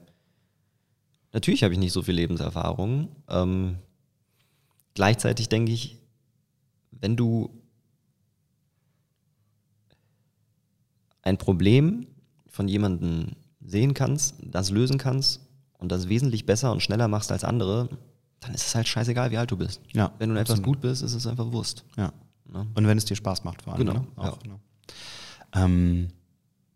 natürlich habe ich nicht so viel Lebenserfahrung. Ähm, gleichzeitig denke ich, wenn du ein Problem von jemandem sehen kannst, das lösen kannst und das wesentlich besser und schneller machst als andere, dann ist es halt scheißegal, wie alt du bist. Ja, wenn du in etwas gut bist, ist es einfach Wurst. Ja. Ne? Und wenn es dir Spaß macht vor allem. Genau, Ne? Auch, ja. genau. Ähm,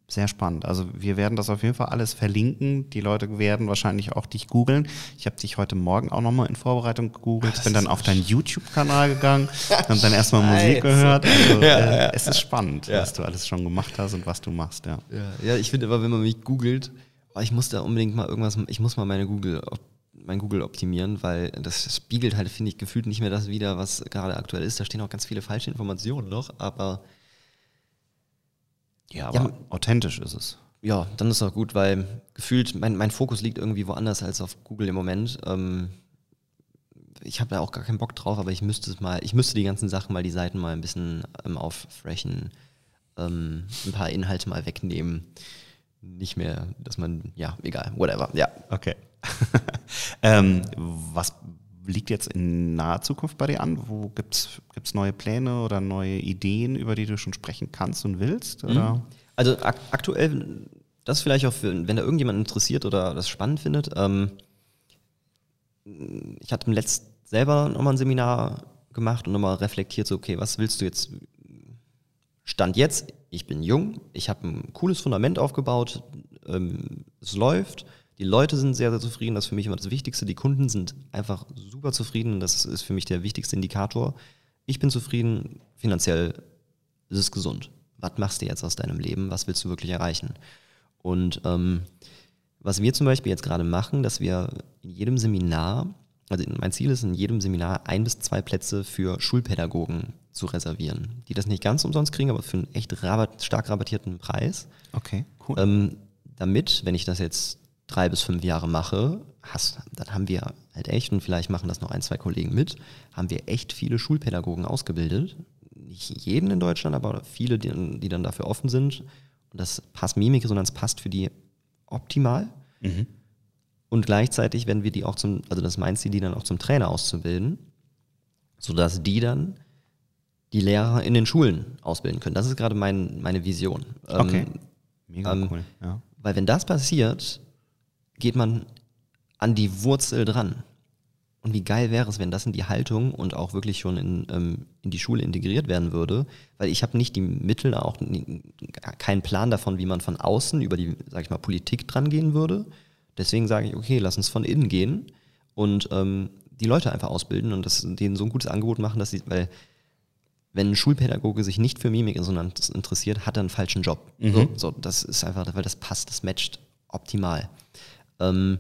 sehr spannend. Also wir werden das auf jeden Fall alles verlinken. Die Leute werden wahrscheinlich auch dich googeln. Ich habe dich heute Morgen auch nochmal in Vorbereitung gegoogelt. bin dann auf deinen YouTube-Kanal gegangen, habe dann erstmal Musik gehört. Also, Ja, äh, ja. es ist spannend, Ja. was du alles schon gemacht hast und was du machst. Ja. Ja, ich finde aber, wenn man mich googelt, oh, ich muss da unbedingt mal irgendwas, ich muss mal meine Google, mein Google optimieren, weil das spiegelt halt, finde ich, gefühlt nicht mehr das wieder, was gerade aktuell ist. Da stehen auch ganz viele falsche Informationen noch, aber Ja, aber Ja. authentisch ist es. ja, dann ist auch gut, weil gefühlt mein, mein Fokus liegt irgendwie woanders als auf Google im Moment. Ähm, ich habe da auch gar keinen Bock drauf, aber ich müsste es mal, ich müsste die ganzen Sachen mal, die Seiten mal ein bisschen ähm, auffreshen, ähm, ein paar Inhalte mal wegnehmen. Nicht mehr, dass man, ja, egal, whatever, ja. Okay. ähm, was liegt jetzt in naher Zukunft bei dir an? Wo gibt's gibt's neue Pläne oder neue Ideen, über die du schon sprechen kannst und willst? Oder? Also ak aktuell, das vielleicht auch, für, wenn da irgendjemand interessiert oder das spannend findet. Ähm, ich hatte im letzten selber nochmal ein Seminar gemacht und nochmal reflektiert, so, okay, was willst du jetzt? Stand jetzt, ich bin jung, ich habe ein cooles Fundament aufgebaut, ähm, es läuft, die Leute sind sehr, sehr zufrieden, das ist für mich immer das Wichtigste. Die Kunden sind einfach super zufrieden, das ist für mich der wichtigste Indikator. Ich bin zufrieden, finanziell ist es gesund. Was machst du jetzt aus deinem Leben? Was willst du wirklich erreichen? Und ähm, was wir zum Beispiel jetzt gerade machen, dass wir in jedem Seminar, also mein Ziel ist, in jedem Seminar ein bis zwei Plätze für Schulpädagogen zu reservieren, die das nicht ganz umsonst kriegen, aber für einen echt rabatt, stark rabattierten Preis. Okay, cool. Ähm, damit, wenn ich das jetzt drei bis fünf Jahre mache, hast, dann haben wir halt echt, und vielleicht machen das noch ein, zwei Kollegen mit, haben wir echt viele Schulpädagogen ausgebildet. Nicht jeden in Deutschland, aber viele, die, die dann dafür offen sind. Und das passt Mimikresonanz passt für die optimal. Und gleichzeitig werden wir die auch zum, also das ist mein Ziel, die dann auch zum Trainer auszubilden, sodass die dann die Lehrer in den Schulen ausbilden können. Das ist gerade mein, meine Vision. Ähm, okay. Mega ähm, cool. Ja. weil wenn das passiert, geht man an die Wurzel dran. Und wie geil wäre es, wenn das in die Haltung und auch wirklich schon in, ähm, in die Schule integriert werden würde, weil ich habe nicht die Mittel, auch nie- keinen Plan davon, wie man von außen über die, sag ich mal, Politik dran gehen würde. Deswegen sage ich, okay, lass uns von innen gehen und ähm, die Leute einfach ausbilden und das, denen so ein gutes Angebot machen, dass sie, weil wenn ein Schulpädagoge sich nicht für Mimikresonanz interessiert, hat er einen falschen Job. So, so, das ist einfach, weil das passt, das matcht optimal. Ähm,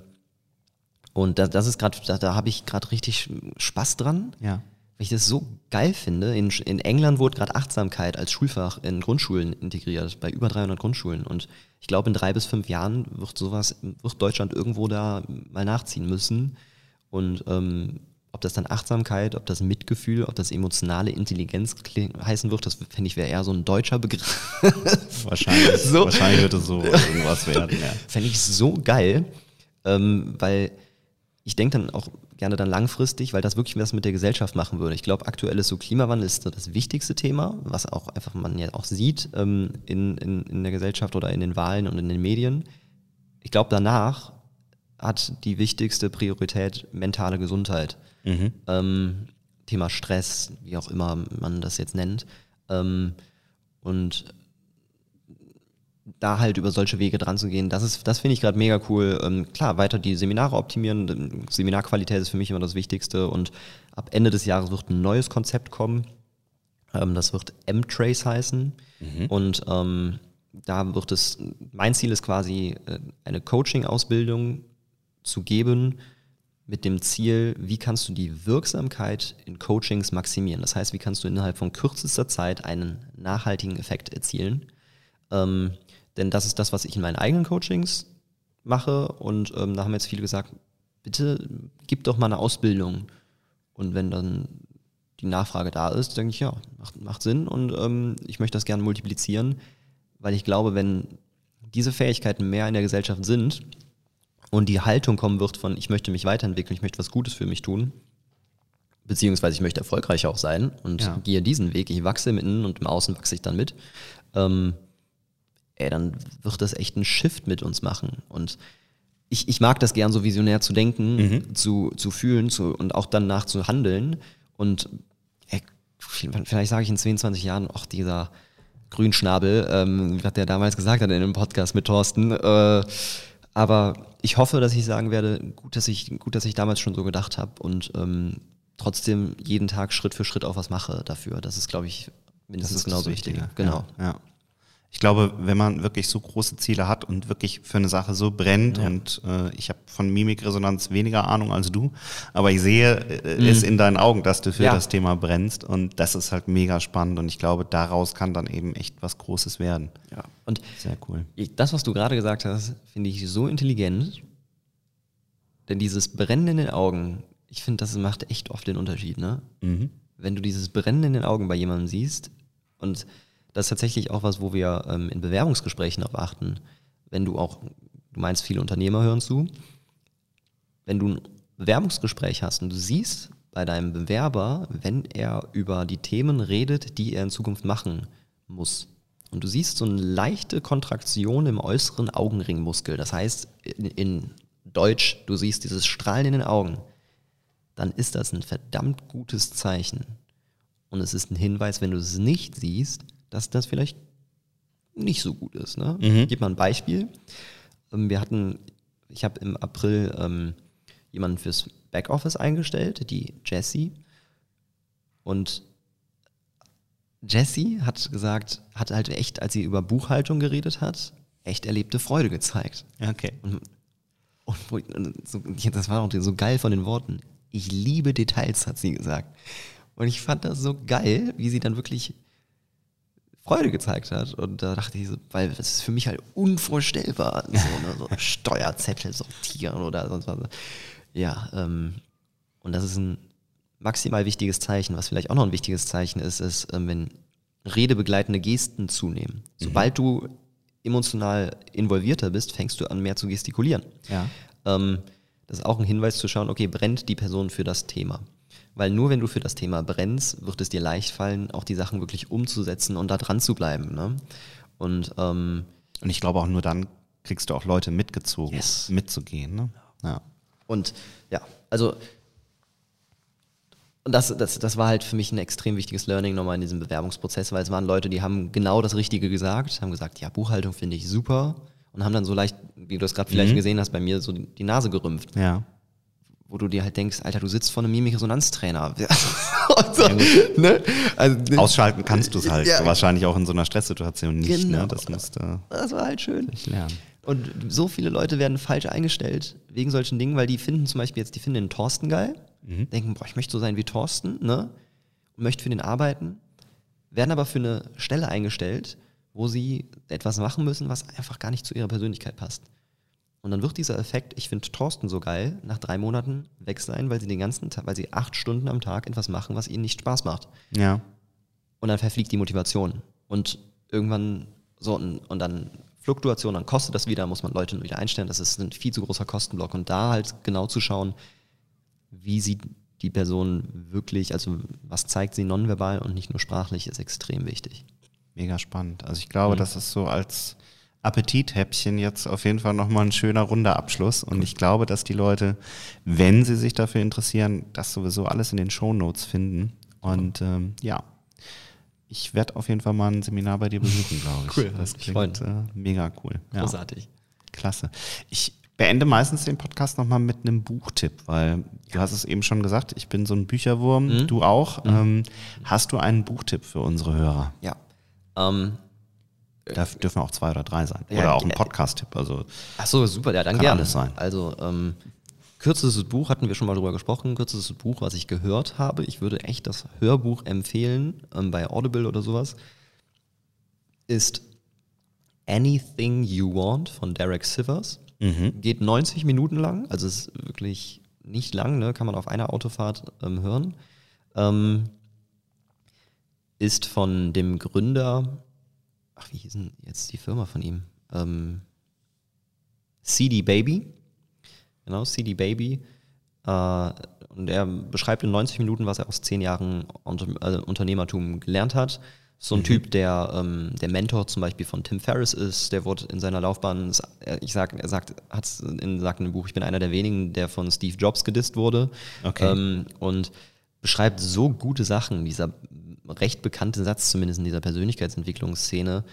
und da, das ist gerade, da, da habe ich gerade richtig Spaß dran, Ja. weil ich das so geil finde. In, in England wurde gerade Achtsamkeit als Schulfach in Grundschulen integriert, bei über 300 Grundschulen. Und ich glaube, in drei bis fünf Jahren wird sowas, wird Deutschland irgendwo da mal nachziehen müssen. Und ähm, ob das dann Achtsamkeit, ob das Mitgefühl, ob das emotionale Intelligenz heißen wird, das finde ich wäre eher so ein deutscher Begriff. Wahrscheinlich, So. wahrscheinlich wird es so irgendwas werden. Ja. Fände ich so geil, ähm, weil ich denke dann auch gerne dann langfristig, weil das wirklich was mit der Gesellschaft machen würde. Ich glaube, aktuell ist so Klimawandel ist so das wichtigste Thema, was auch einfach man ja auch sieht ähm, in, in, in der Gesellschaft oder in den Wahlen und in den Medien. Ich glaube, danach hat die wichtigste Priorität mentale Gesundheit. Ähm, Thema Stress, wie auch immer man das jetzt nennt. Ähm, und da halt über solche Wege dran zu gehen, das ist, das finde ich gerade mega cool. Ähm, klar, weiter die Seminare optimieren. Seminarqualität ist für mich immer das Wichtigste und ab Ende des Jahres wird ein neues Konzept kommen. Ähm, das wird M-Trace heißen. Und ähm, da wird es, mein Ziel ist quasi, äh, eine Coaching-Ausbildung zu geben mit dem Ziel, wie kannst du die Wirksamkeit in Coachings maximieren. Das heißt, wie kannst du innerhalb von kürzester Zeit einen nachhaltigen Effekt erzielen. Ähm, denn das ist das, was ich in meinen eigenen Coachings mache. Und ähm, da haben jetzt viele gesagt, bitte gib doch mal eine Ausbildung. Und wenn dann die Nachfrage da ist, denke ich, ja, macht, macht Sinn und ähm, ich möchte das gerne multiplizieren, weil ich glaube, wenn diese Fähigkeiten mehr in der Gesellschaft sind und die Haltung kommen wird von, ich möchte mich weiterentwickeln, ich möchte was Gutes für mich tun, beziehungsweise ich möchte erfolgreicher auch sein und ja. gehe diesen Weg, ich wachse im Innen und im Außen wachse ich dann mit, ähm, ey, dann wird das echt einen Shift mit uns machen und ich, ich mag das gern so visionär zu denken, mhm. zu, zu fühlen zu, und auch danach zu handeln und ey, vielleicht sage ich in 22 Jahren, ach, dieser Grünschnabel, ähm, was der damals gesagt hat in einem Podcast mit Thorsten. Äh, aber ich hoffe, dass ich sagen werde, gut, dass ich, gut, dass ich damals schon so gedacht habe und ähm, trotzdem jeden Tag Schritt für Schritt auch was mache dafür. Das ist, glaube ich, mindestens genauso wichtig. Genau. Ja, ja ich glaube, wenn man wirklich so große Ziele hat und wirklich für eine Sache so brennt ja. und äh, ich habe von Mimikresonanz weniger Ahnung als du, aber ich sehe äh, mhm. es in deinen Augen, dass du für ja. das Thema brennst und das ist halt mega spannend und ich glaube, daraus kann dann eben echt was Großes werden. Ja, und sehr cool. Das, was du gerade gesagt hast, finde ich so intelligent, denn dieses Brennen in den Augen, ich finde, das macht echt oft den Unterschied, ne? Mhm. Wenn du dieses Brennen in den Augen bei jemandem siehst und das ist tatsächlich auch was, wo wir ähm, in Bewerbungsgesprächen darauf achten. Wenn du auch, du meinst, viele Unternehmer hören zu, wenn du ein Bewerbungsgespräch hast und du siehst bei deinem Bewerber, wenn er über die Themen redet, die er in Zukunft machen muss, und du siehst so eine leichte Kontraktion im äußeren Augenringmuskel, das heißt in, in Deutsch, du siehst dieses Strahlen in den Augen, dann ist das ein verdammt gutes Zeichen. Und es ist ein Hinweis, wenn du es nicht siehst, dass das vielleicht nicht so gut ist. Ne? Mhm. Ich gebe mal ein Beispiel. Ähm, wir hatten, ich habe im April ähm, jemanden fürs Backoffice eingestellt, die Jessie. Und Jessie hat gesagt, hat halt echt, als sie über Buchhaltung geredet hat, echt erlebte Freude gezeigt. Okay. Und, und so, das war auch so geil von den Worten. Ich liebe Details, hat sie gesagt. Und ich fand das so geil, wie sie dann wirklich Freude gezeigt hat. Und da dachte ich so, weil das ist für mich halt unvorstellbar, so, ne, so Steuerzettel sortieren oder sonst was. Ja, ähm, und das ist ein maximal wichtiges Zeichen. Was vielleicht auch noch ein wichtiges Zeichen ist, ist, ähm, wenn redebegleitende Gesten zunehmen. Mhm. Sobald du emotional involvierter bist, fängst du an, mehr zu gestikulieren. Ja. Ähm, das ist auch ein Hinweis zu schauen, okay, brennt die Person für das Thema. Weil nur wenn du für das Thema brennst, wird es dir leicht fallen, auch die Sachen wirklich umzusetzen und da dran zu bleiben. Ne? Und, ähm, und ich glaube auch nur dann kriegst du auch Leute mitgezogen, yes. mitzugehen. Ne? Ja. Und ja, also und das, das, das war halt für mich ein extrem wichtiges Learning nochmal in diesem Bewerbungsprozess, weil es waren Leute, die haben genau das Richtige gesagt, haben gesagt, ja, Buchhaltung finde ich super und haben dann so leicht, wie du das gerade vielleicht mhm. gesehen hast, bei mir so die Nase gerümpft. Ja wo du dir halt denkst, Alter, du sitzt vor einem Mimikresonanztrainer. so, ne? also, ne? Ausschalten kannst du es halt. Ja. Wahrscheinlich auch in so einer Stresssituation nicht. Ne? Genau. Ne? Das, musst, äh, das war halt schön. Und so viele Leute werden falsch eingestellt wegen solchen Dingen, weil die finden zum Beispiel jetzt, die finden den Thorsten geil, mhm. denken, boah, ich möchte so sein wie Thorsten, ne? Und möchte für den arbeiten, werden aber für eine Stelle eingestellt, wo sie etwas machen müssen, was einfach gar nicht zu ihrer Persönlichkeit passt. Und dann wird dieser Effekt, ich finde Thorsten so geil, nach drei Monaten weg sein, weil sie den ganzen Tag, weil sie acht Stunden am Tag etwas machen, was ihnen nicht Spaß macht. Ja. Und dann verfliegt die Motivation. Und irgendwann so, und, und dann Fluktuation, dann kostet das wieder, muss man Leute wieder einstellen. Das ist ein viel zu großer Kostenblock. Und da halt genau zu schauen, wie sieht die Person wirklich, also was zeigt sie nonverbal und nicht nur sprachlich, ist extrem wichtig. Mega spannend. Also ich glaube, mhm. das ist so als Appetithäppchen jetzt auf jeden Fall nochmal ein schöner runder Abschluss. Und ich glaube, dass die Leute, wenn sie sich dafür interessieren, das sowieso alles in den Shownotes finden. Und ähm, ja, ich werde auf jeden Fall mal ein Seminar bei dir besuchen, glaube ich. Cool, das klingt äh, mega cool. Ja. Großartig. Klasse. Ich beende meistens den Podcast nochmal mit einem Buchtipp, weil du hast es eben schon gesagt, ich bin so ein Bücherwurm, mhm. du auch. Mhm. Ähm, hast du einen Buchtipp für unsere Hörer? Ja. Ähm, da dürfen auch zwei oder drei sein. Oder ja, auch ein Podcast-Tipp. Also Ach so, super, ja, dann gerne. Alles sein. Also ähm, kürzestes Buch, hatten wir schon mal drüber gesprochen, kürzestes Buch, was ich gehört habe. Ich würde echt das Hörbuch empfehlen, ähm, bei Audible oder sowas, ist Anything You Want von Derek Sivers. Mhm. Geht 90 Minuten lang, also ist wirklich nicht lang, ne? kann man auf einer Autofahrt ähm, hören. Ähm, ist von dem Gründer, ach, wie hieß denn jetzt die Firma von ihm? Ähm, CD Baby. Genau, CD Baby. Äh, und er beschreibt in 90 Minuten, was er aus zehn Jahren Unter äh, Unternehmertum gelernt hat. So ein Typ, der ähm, der Mentor zum Beispiel von Tim Ferriss ist, der wurde in seiner Laufbahn, ich sag, er sagt, hat in sagt in einem Buch, ich bin einer der wenigen, der von Steve Jobs gedisst wurde. Okay. Ähm, und beschreibt so gute Sachen, dieser recht bekannte Satz, zumindest in dieser Persönlichkeitsentwicklungsszene.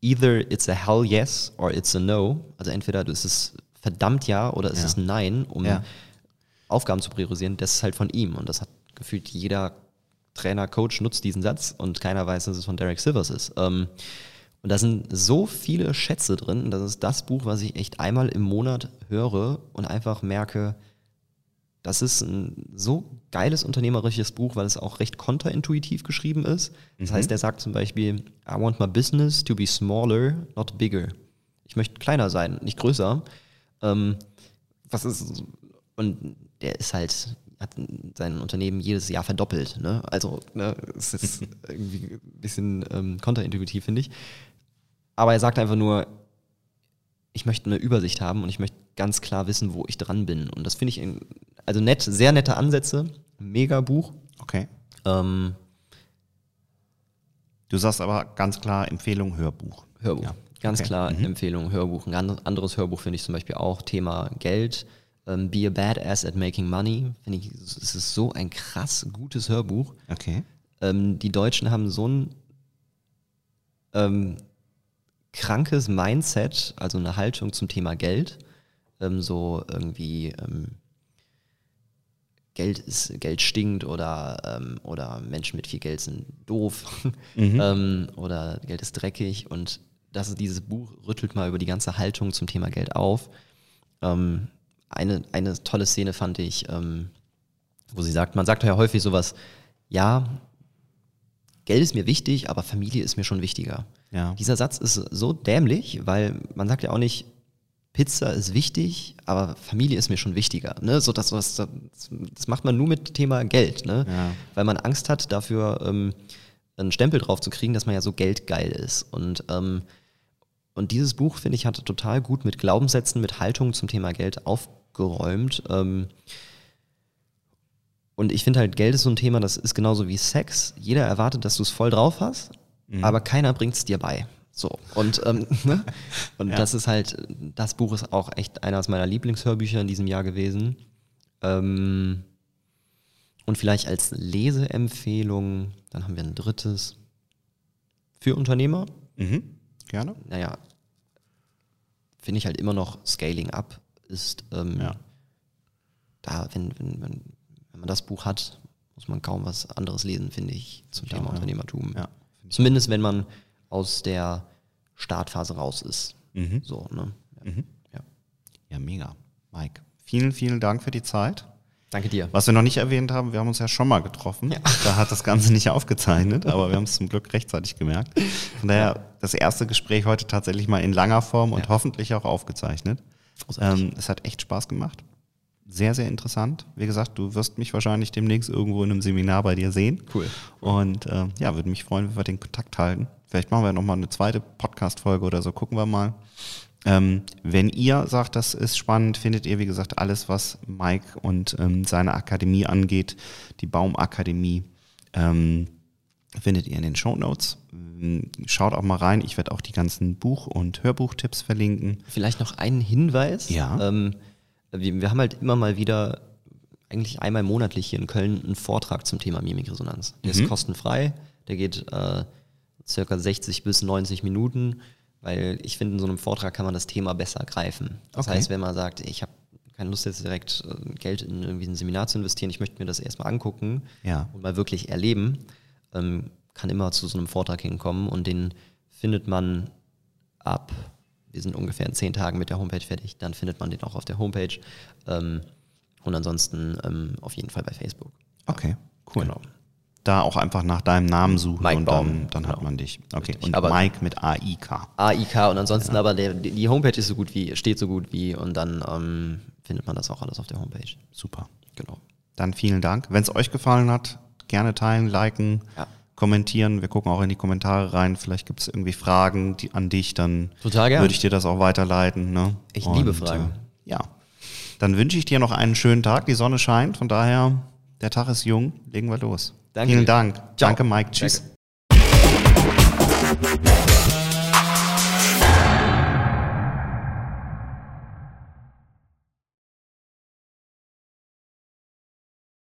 Either it's a hell yes or it's a no. Also entweder ist es verdammt ja oder ist Ja. es nein, um Ja. Aufgaben zu priorisieren. Das ist halt von ihm. Und das hat gefühlt jeder Trainer, Coach nutzt diesen Satz und keiner weiß, dass es von Derek Sivers ist. Ähm, und da sind so viele Schätze drin. Das ist das Buch, was ich echt einmal im Monat höre und einfach merke, das ist ein so geiles unternehmerisches Buch, weil es auch recht kontraintuitiv geschrieben ist. Das heißt, er sagt zum Beispiel, I want my business to be smaller, not bigger. Ich möchte kleiner sein, nicht größer. Ähm, was ist, und der ist halt, hat sein Unternehmen jedes Jahr verdoppelt. Ne? Also, ne, es ist irgendwie ein bisschen ähm, kontraintuitiv, finde ich. Aber er sagt einfach nur, ich möchte eine Übersicht haben und ich möchte ganz klar wissen, wo ich dran bin. Und das finde ich, also nett, sehr nette Ansätze, mega Buch. Okay. Ähm, Du sagst aber ganz klar Empfehlung Hörbuch. Hörbuch. Ja. Ganz Okay. klar Empfehlung, Hörbuch. Ein an- anderes Hörbuch finde ich zum Beispiel auch Thema Geld. Ähm, Be a Badass at Making Money. Finde ich, es ist so ein krass gutes Hörbuch. Okay. Ähm, die Deutschen haben so ein ähm, krankes Mindset, also eine Haltung zum Thema Geld. Ähm, so irgendwie ähm, Geld ist, Geld stinkt oder, ähm, oder Menschen mit viel Geld sind doof ähm, oder Geld ist dreckig und das ist, dieses Buch rüttelt mal über die ganze Haltung zum Thema Geld auf. Ähm, eine, eine tolle Szene fand ich, ähm, wo sie sagt, man sagt ja häufig sowas, ja, Geld ist mir wichtig, aber Familie ist mir schon wichtiger. Ja. Dieser Satz ist so dämlich, weil man sagt ja auch nicht, Pizza ist wichtig, aber Familie ist mir schon wichtiger. Ne? So, das, das, das macht man nur mit Thema Geld, ne? Ja. weil man Angst hat, dafür ähm, einen Stempel drauf zu kriegen, dass man ja so geldgeil ist. Und, ähm, und dieses Buch, finde ich, hat total gut mit Glaubenssätzen, mit Haltungen zum Thema Geld aufgeräumt. Ähm, und ich finde halt, Geld ist so ein Thema, das ist genauso wie Sex. Jeder erwartet, dass du es voll drauf hast, aber keiner bringt es dir bei. So. Und, ähm, ne? und Ja. das ist halt, das Buch ist auch echt eines meiner Lieblingshörbücher in diesem Jahr gewesen. Ähm, und vielleicht als Leseempfehlung, dann haben wir ein drittes für Unternehmer. Mhm. Gerne. Naja, finde ich halt immer noch Scaling Up ist ähm, Ja. da, wenn, wenn, wenn, wenn man das Buch hat, muss man kaum was anderes lesen, finde ich, zum Thema ja. Unternehmertum. Ja. Zumindest wenn man aus der Startphase raus ist. Mhm. So, ne? Ja. Ja. Ja, mega. Mike, vielen, vielen Dank für die Zeit. Danke dir. Was wir noch nicht erwähnt haben, wir haben uns ja schon mal getroffen. Da hat das Ganze nicht aufgezeichnet, aber wir haben es zum Glück rechtzeitig gemerkt. Von daher das erste Gespräch heute tatsächlich mal in langer Form und Ja. hoffentlich auch aufgezeichnet. Ähm, es hat echt Spaß gemacht. Sehr, sehr interessant. Wie gesagt, du wirst mich wahrscheinlich demnächst irgendwo in einem Seminar bei dir sehen. Cool. Und äh, ja, würde mich freuen, wenn wir den Kontakt halten. Vielleicht machen wir nochmal eine zweite Podcast-Folge oder so, gucken wir mal. Ähm, wenn ihr sagt, das ist spannend, findet ihr, wie gesagt, alles, was Mike und ähm, seine Akademie angeht, die Baumakademie, ähm, findet ihr in den Show Notes. Schaut auch mal rein. Ich werde auch die ganzen Buch- und Hörbuchtipps verlinken. Vielleicht noch einen Hinweis. Ja. Ähm, wir, wir haben halt immer mal wieder, eigentlich einmal monatlich hier in Köln, einen Vortrag zum Thema Mimikresonanz. Der Mhm. ist kostenfrei. Der geht äh, circa 60 bis 90 Minuten, weil ich finde, in so einem Vortrag kann man das Thema besser greifen. Das Okay. heißt, wenn man sagt, ich habe keine Lust jetzt direkt äh, Geld in irgendwie ein Seminar zu investieren, ich möchte mir das erstmal angucken Ja. und mal wirklich erleben, ähm, kann immer zu so einem Vortrag hinkommen und den findet man ab, wir sind ungefähr in zehn Tagen mit der Homepage fertig, dann findet man den auch auf der Homepage. Ähm, Und ansonsten ähm, auf jeden Fall bei Facebook. Okay, cool. Genau. Da auch einfach nach deinem Namen suchen Mike und Baum, dann, dann hat genau. man dich. Okay, Richtig. und Aber- Mike mit AIK. AIK und ansonsten aber der, die Homepage ist so gut wie, steht so gut wie und dann ähm, findet man das auch alles auf der Homepage. Super. Genau. Dann vielen Dank. Wenn es euch gefallen hat, gerne teilen, liken, Ja. kommentieren. Wir gucken auch in die Kommentare rein. Vielleicht gibt es irgendwie Fragen die, an dich, dann würde ich dir das auch weiterleiten. Ne? Ich liebe Fragen. Äh, ja. Dann wünsche ich dir noch einen schönen Tag. Die Sonne scheint, von daher, der Tag ist jung. Legen wir los. Danke. Vielen Dank. Ciao. Danke, Mike. Tschüss. Danke.